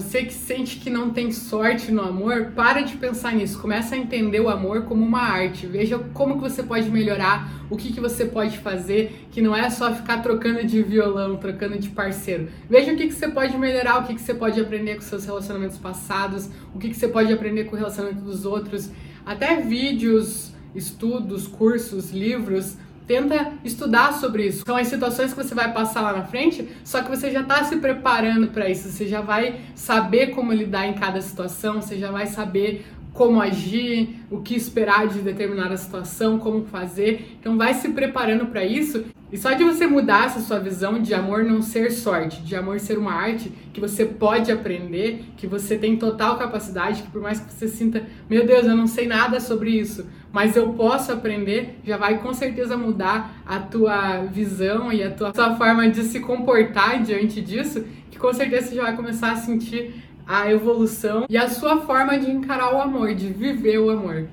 você que sente que não tem sorte no amor, para de pensar nisso. Começa a entender o amor como uma arte. Veja como que você pode melhorar, o que, que você pode fazer, que não é só ficar trocando de violão, trocando de parceiro. Veja o que, que você pode melhorar, o que, que você pode aprender com seus relacionamentos passados, o que, que você pode aprender com o relacionamento dos outros. Até vídeos, estudos, cursos, livros Tenta estudar sobre isso. São as situações que você vai passar lá na frente, só que você já está se preparando para isso. Você já vai saber como lidar em cada situação, você já vai saber como agir, o que esperar de determinada situação, como fazer. Então vai se preparando para isso. E só de você mudar essa sua visão de amor não ser sorte, de amor ser uma arte que você pode aprender, que você tem total capacidade, que por mais que você sinta, meu Deus, eu não sei nada sobre isso, mas eu posso aprender, já vai com certeza mudar a tua visão e a tua, tua forma de se comportar diante disso, que com certeza você já vai começar a sentir a evolução e a sua forma de encarar o amor, de viver o amor.